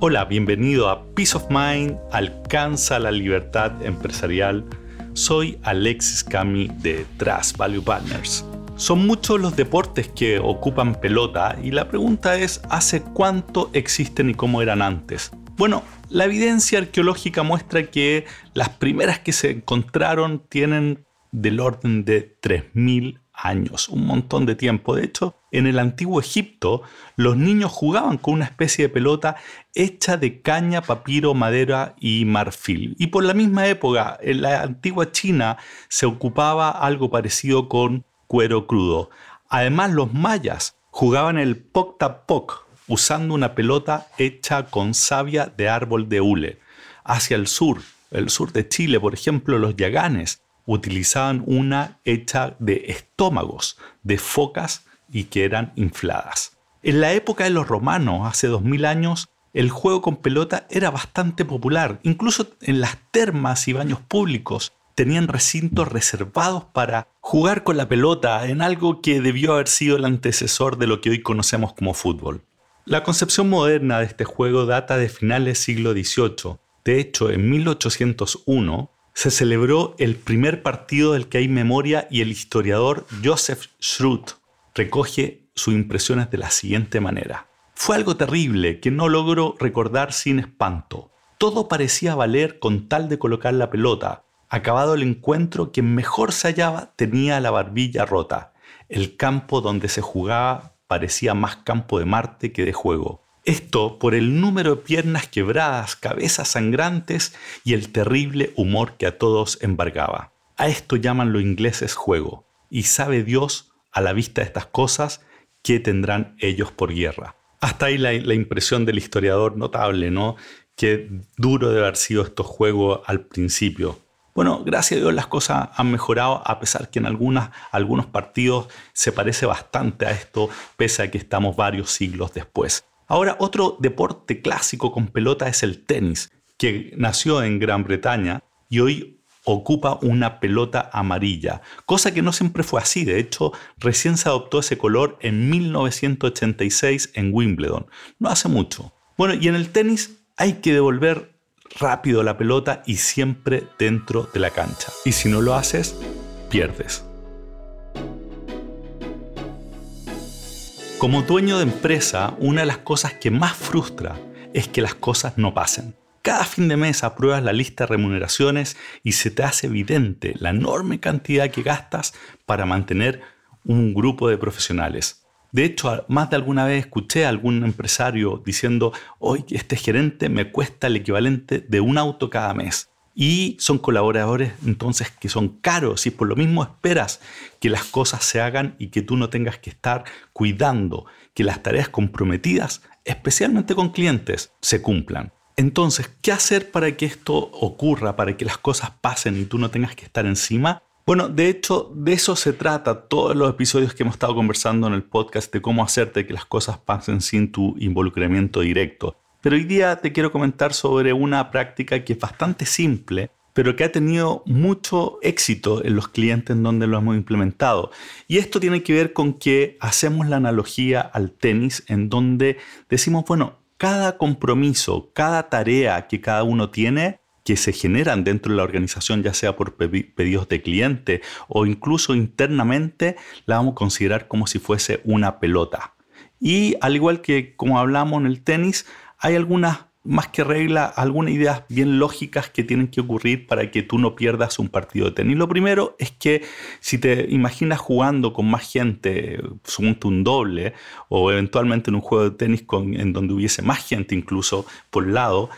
Hola, bienvenido a Peace of Mind, alcanza la libertad empresarial. Soy Alexis Cami de Trust Value Partners. Son muchos los deportes que ocupan pelota y la pregunta es, ¿hace cuánto existen y cómo eran antes? Bueno, la evidencia arqueológica muestra que las primeras que se encontraron tienen del orden de 3.000 años, un montón de tiempo. De hecho, en el antiguo Egipto, los niños jugaban con una especie de pelota hecha de caña, papiro, madera y marfil. Y por la misma época, en la antigua China, se ocupaba algo parecido con cuero crudo. Además, los mayas jugaban el poc usando una pelota hecha con savia de árbol de hule. Hacia el sur, el sur de Chile, por ejemplo, los yaganes utilizaban una hecha de estómagos de focas y que eran infladas. En la época de los romanos, hace 2000 años, el juego con pelota era bastante popular. Incluso en las termas y baños públicos tenían recintos reservados para jugar con la pelota en algo que debió haber sido el antecesor de lo que hoy conocemos como fútbol. La concepción moderna de este juego data de finales del siglo XVIII. De hecho, en 1801, se celebró el primer partido del que hay memoria y el historiador Joseph Schrute recoge sus impresiones de la siguiente manera. Fue algo terrible que no logro recordar sin espanto. Todo parecía valer con tal de colocar la pelota. Acabado el encuentro, quien mejor se hallaba tenía la barbilla rota. El campo donde se jugaba parecía más campo de Marte que de juego. Esto por el número de piernas quebradas, cabezas sangrantes y el terrible humor que a todos embargaba. A esto llaman los ingleses juego, y sabe Dios, a la vista de estas cosas, qué tendrán ellos por guerra. Hasta ahí la, impresión del historiador notable, ¿no? Qué duro de haber sido estos juegos al principio. Bueno, gracias a Dios las cosas han mejorado, a pesar que en algunos partidos se parece bastante a esto, pese a que estamos varios siglos después. Ahora, otro deporte clásico con pelota es el tenis, que nació en Gran Bretaña y hoy ocupa una pelota amarilla, cosa que no siempre fue así, de hecho recién se adoptó ese color en 1986 en Wimbledon, no hace mucho. Bueno, y en el tenis hay que devolver rápido la pelota y siempre dentro de la cancha. Y si no lo haces, pierdes. Como dueño de empresa, una de las cosas que más frustra es que las cosas no pasen. Cada fin de mes apruebas la lista de remuneraciones y se te hace evidente la enorme cantidad que gastas para mantener un grupo de profesionales. De hecho, más de alguna vez escuché a algún empresario diciendo, hoy este gerente me cuesta el equivalente de un auto cada mes y son colaboradores entonces que son caros y por lo mismo esperas que las cosas se hagan y que tú no tengas que estar cuidando que las tareas comprometidas, especialmente con clientes, se cumplan. Entonces, ¿qué hacer para que esto ocurra, para que las cosas pasen y tú no tengas que estar encima? Bueno, de hecho, de eso se trata todos los episodios que hemos estado conversando en el podcast de cómo hacerte que las cosas pasen sin tu involucramiento directo. Pero hoy día te quiero comentar sobre una práctica que es bastante simple, pero que ha tenido mucho éxito en los clientes en donde lo hemos implementado. Y esto tiene que ver con que hacemos la analogía al tenis en donde decimos, bueno, cada compromiso, cada tarea que cada uno tiene, que se generan dentro de la organización, ya sea por pedidos de cliente o incluso internamente, la vamos a considerar como si fuese una pelota. Y al igual que como hablamos en el tenis, hay algunas, más que regla, algunas ideas bien lógicas que tienen que ocurrir para que tú no pierdas un partido de tenis. Lo primero es que si te imaginas jugando con más gente, suponte un doble, o eventualmente en un juego de tenis con, en donde hubiese más gente incluso por lado,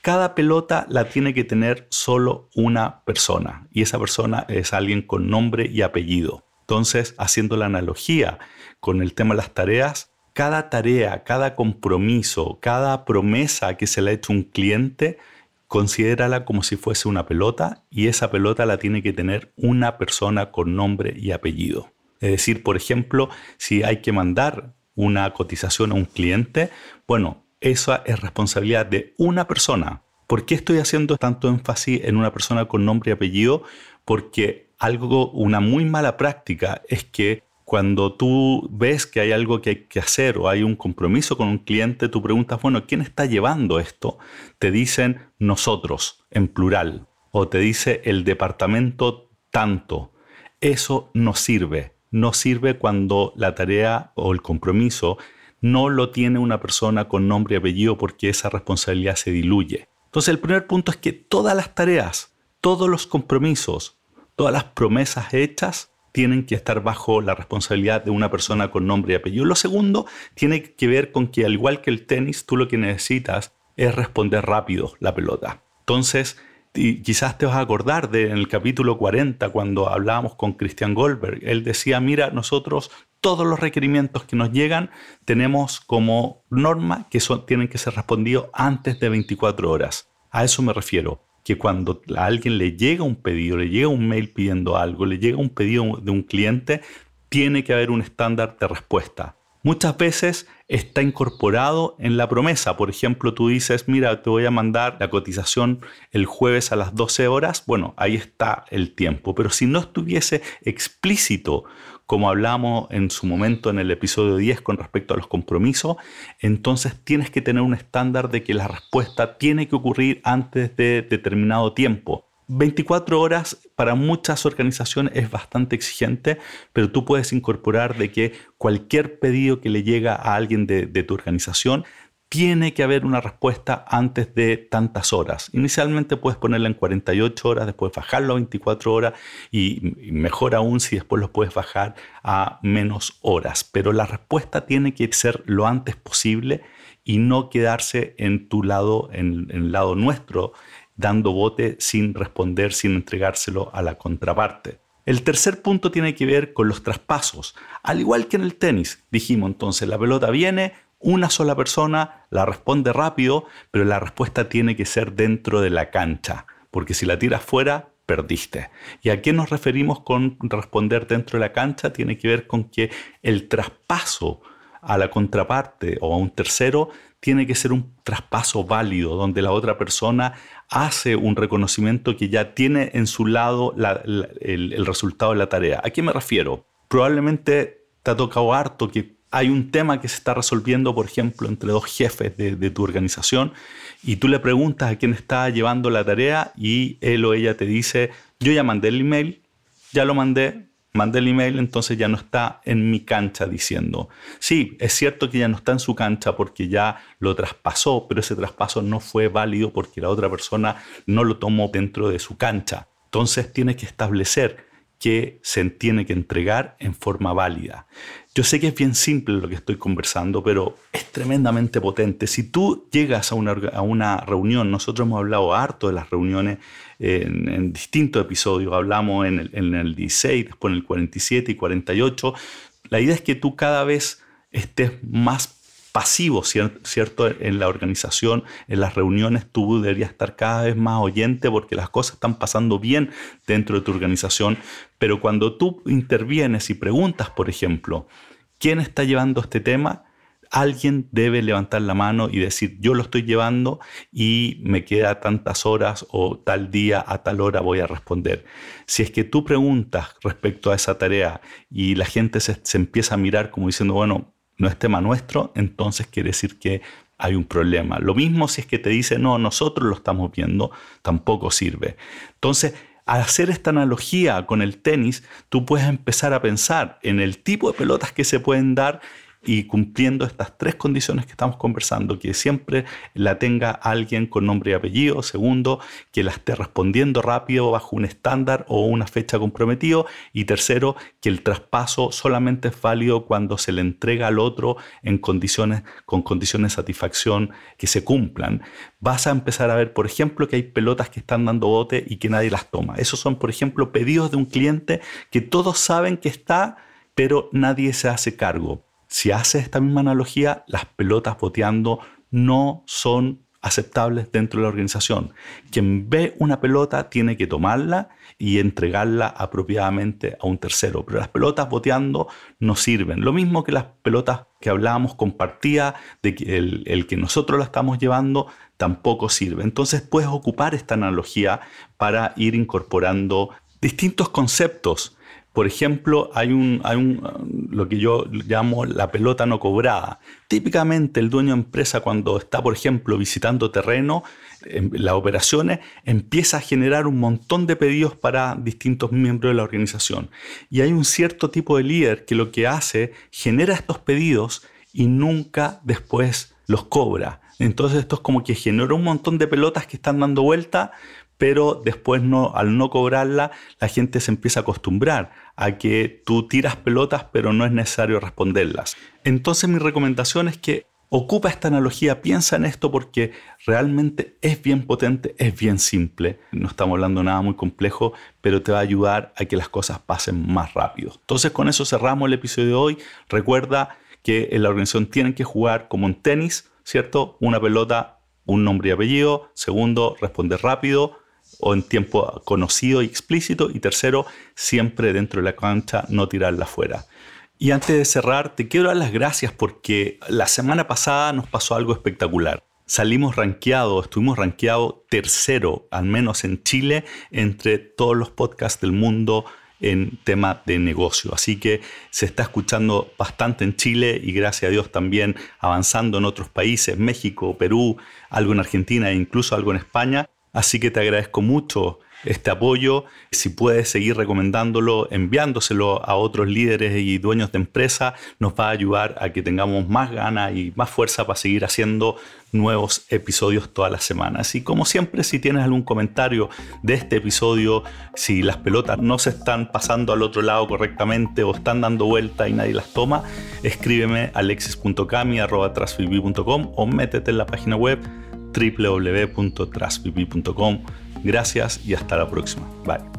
cada pelota la tiene que tener solo una persona y esa persona es alguien con nombre y apellido. Entonces, haciendo la analogía con el tema de las tareas, cada tarea, cada compromiso, cada promesa que se le ha hecho un cliente, considérala como si fuese una pelota y esa pelota la tiene que tener una persona con nombre y apellido. Es decir, por ejemplo, si hay que mandar una cotización a un cliente, bueno, esa es responsabilidad de una persona. ¿Por qué estoy haciendo tanto énfasis en una persona con nombre y apellido? Porque algo, una muy mala práctica es que Cuando tú ves que hay algo que hay que hacer o hay un compromiso con un cliente, tú preguntas, bueno, ¿quién está llevando esto? Te dicen nosotros, en plural, o te dice el departamento tanto. Eso no sirve. No sirve cuando la tarea o el compromiso no lo tiene una persona con nombre y apellido porque esa responsabilidad se diluye. Entonces el primer punto es que todas las tareas, todos los compromisos, todas las promesas hechas tienen que estar bajo la responsabilidad de una persona con nombre y apellido. Lo segundo tiene que ver con que al igual que el tenis, tú lo que necesitas es responder rápido la pelota. Entonces, quizás te vas a acordar de en el capítulo 40 cuando hablábamos con Christian Goldberg. Él decía, mira, nosotros todos los requerimientos que nos llegan tenemos como norma que son, tienen que ser respondidos antes de 24 horas. A eso me refiero, que cuando a alguien le llega un pedido, le llega un mail pidiendo algo, le llega un pedido de un cliente, tiene que haber un estándar de respuesta. Muchas veces está incorporado en la promesa. Por ejemplo, tú dices, mira, te voy a mandar la cotización el jueves a las 12 horas. Bueno, ahí está el tiempo. Pero si no estuviese explícito, como hablamos en su momento en el episodio 10 con respecto a los compromisos, entonces tienes que tener un estándar de que la respuesta tiene que ocurrir antes de determinado tiempo. 24 horas para muchas organizaciones es bastante exigente, pero tú puedes incorporar de que cualquier pedido que le llega a alguien de, tu organización tiene que haber una respuesta antes de tantas horas. Inicialmente puedes ponerla en 48 horas, después bajarlo a 24 horas y, mejor aún si después lo puedes bajar a menos horas. Pero la respuesta tiene que ser lo antes posible y no quedarse en tu lado, en, en el lado nuestro, dando bote sin responder, sin entregárselo a la contraparte. El tercer punto tiene que ver con los traspasos. Al igual que en el tenis, dijimos entonces, la pelota viene, una sola persona la responde rápido, pero la respuesta tiene que ser dentro de la cancha, porque si la tiras fuera, perdiste. ¿Y a qué nos referimos con responder dentro de la cancha? Tiene que ver con que el traspaso a la contraparte o a un tercero tiene que ser un traspaso válido, donde la otra persona hace un reconocimiento que ya tiene en su lado el, resultado de la tarea. ¿A qué me refiero? Probablemente te ha tocado harto que hay un tema que se está resolviendo, por ejemplo, entre dos jefes de, tu organización y tú le preguntas a quién está llevando la tarea y él o ella te dice, yo ya mandé el email, ya lo mandé, mandé el email, entonces ya no está en mi cancha diciendo, sí, es cierto que ya no está en su cancha porque ya lo traspasó, pero ese traspaso no fue válido porque la otra persona no lo tomó dentro de su cancha. Entonces tiene que establecer que se tiene que entregar en forma válida. Yo sé que es bien simple lo que estoy conversando, pero es tremendamente potente. Si tú llegas a una, a una reunión, nosotros hemos hablado harto de las reuniones en, distintos episodios, hablamos en el, en el 16, después en el 47 y 48, la idea es que tú cada vez estés más pasivo, ¿cierto? En la organización, en las reuniones, tú deberías estar cada vez más oyente porque las cosas están pasando bien dentro de tu organización, pero cuando tú intervienes y preguntas, por ejemplo, ¿quién está llevando este tema? alguien debe levantar la mano y decir, yo lo estoy llevando y me queda tantas horas o tal día a tal hora voy a responder. Si es que tú preguntas respecto a esa tarea y la gente se, empieza a mirar como diciendo, bueno, no es tema nuestro, entonces quiere decir que hay un problema. Lo mismo si es que te dice, no, nosotros lo estamos viendo, tampoco sirve. Entonces, al hacer esta analogía con el tenis, tú puedes empezar a pensar en el tipo de pelotas que se pueden dar y cumpliendo estas tres condiciones que estamos conversando, que siempre la tenga alguien con nombre y apellido, segundo, que la esté respondiendo rápido bajo un estándar o una fecha comprometido y tercero, que el traspaso solamente es válido cuando se le entrega al otro en condiciones con condiciones de satisfacción que se cumplan. Vas a empezar a ver, por ejemplo, que hay pelotas que están dando bote y que nadie las toma. Esos son, por ejemplo, pedidos de un cliente que todos saben que está, pero nadie se hace cargo si haces esta misma analogía, las pelotas boteando no son aceptables dentro de la organización. Quien ve una pelota tiene que tomarla y entregarla apropiadamente a un tercero, pero las pelotas boteando no sirven. Lo mismo que las pelotas que hablábamos compartía de que el, el que nosotros la estamos llevando tampoco sirve. Entonces puedes ocupar esta analogía para ir incorporando distintos conceptos Por ejemplo, hay un, hay un, lo que yo llamo la pelota no cobrada. Típicamente el dueño de empresa cuando está, por ejemplo, visitando terreno, en las operaciones, empieza a generar un montón de pedidos para distintos miembros de la organización. Y hay un cierto tipo de líder que lo que hace, genera estos pedidos y nunca después los cobra. Entonces esto es como que genera un montón de pelotas que están dando vuelta, pero después no, al no cobrarla, la gente se empieza a acostumbrar a que tú tiras pelotas, pero no es necesario responderlas. Entonces mi recomendación es que ocupa esta analogía, piensa en esto porque realmente es bien potente, es bien simple. No estamos hablando de nada muy complejo, pero te va a ayudar a que las cosas pasen más rápido. Entonces con eso cerramos el episodio de hoy. Recuerda que en la organización tienen que jugar como en tenis, ¿cierto? Una pelota, un nombre y apellido. Segundo, responder rápido o en tiempo conocido y explícito. Y tercero, siempre dentro de la cancha, no tirarla fuera. Y antes de cerrar, te quiero dar las gracias porque la semana pasada nos pasó algo espectacular. Salimos rankeados, estuvimos rankeados tercero, al menos en Chile, entre todos los podcasts del mundo en tema de negocio. Así que se está escuchando bastante en Chile y gracias a Dios también avanzando en otros países, México, Perú, algo en Argentina e incluso algo en España. Así que te agradezco mucho este apoyo. Si puedes seguir recomendándolo, enviándoselo a otros líderes y dueños de empresa, nos va a ayudar a que tengamos más ganas y más fuerza para seguir haciendo nuevos episodios todas las semanas. Y como siempre, si tienes algún comentario de este episodio, si las pelotas no se están pasando al otro lado correctamente o están dando vuelta y nadie las toma, escríbeme alexis.cami.com o métete en la página web www.trasvp.com Gracias y hasta la próxima. Bye.